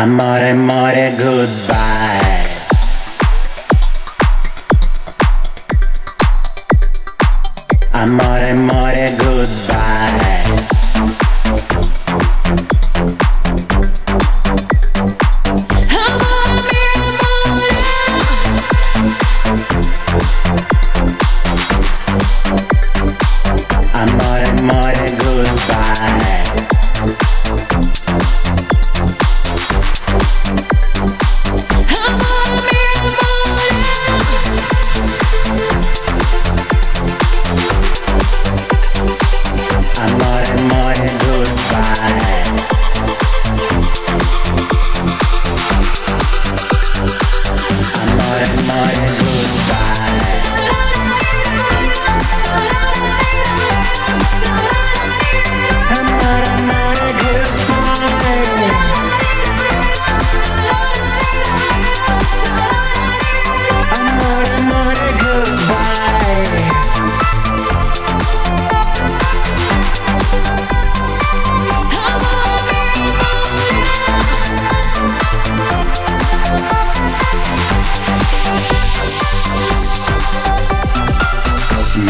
Amore, amore, goodbye. Amore, amore, goodbye my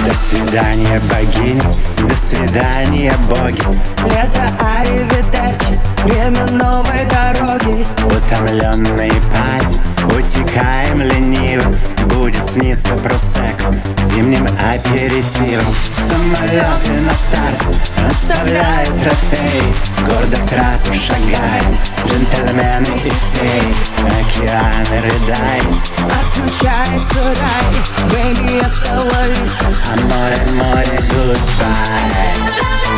До свидания, богиня, до свидания, боги. Лето аривидерчи, время новой дороги. Утомленные пати, утекаем лениво Будет сниться просек зимним аперитивом. Самолеты на старте оставляют трофеи Гордо к трапу шагаем, джентльмены и феи. Океан рыдает, Отключается рай, бэйби, остановись Аморе, море, goodbye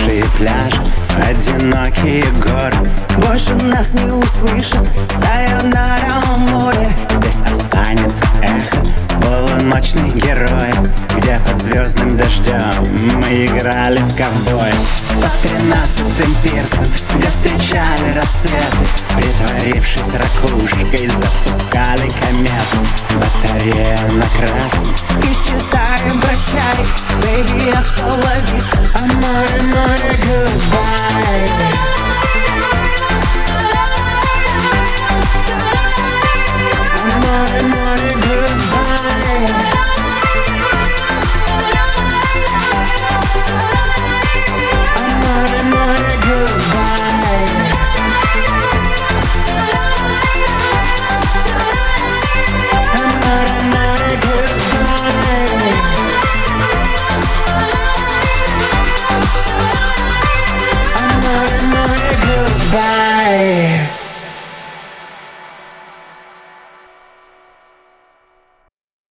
Опустевшие пляжи, одинокие горы Больше нас не услышат, сайонара море. Здесь останется эхо полуночных героев Где под звездным дождем мы играли в ковбоя По тринадцатым пирсам, где встречали рассветы. Притворившись ракушкой, запускали комету. Батарея на красном Исчезаем, прощай, бэйби, остановись Hey.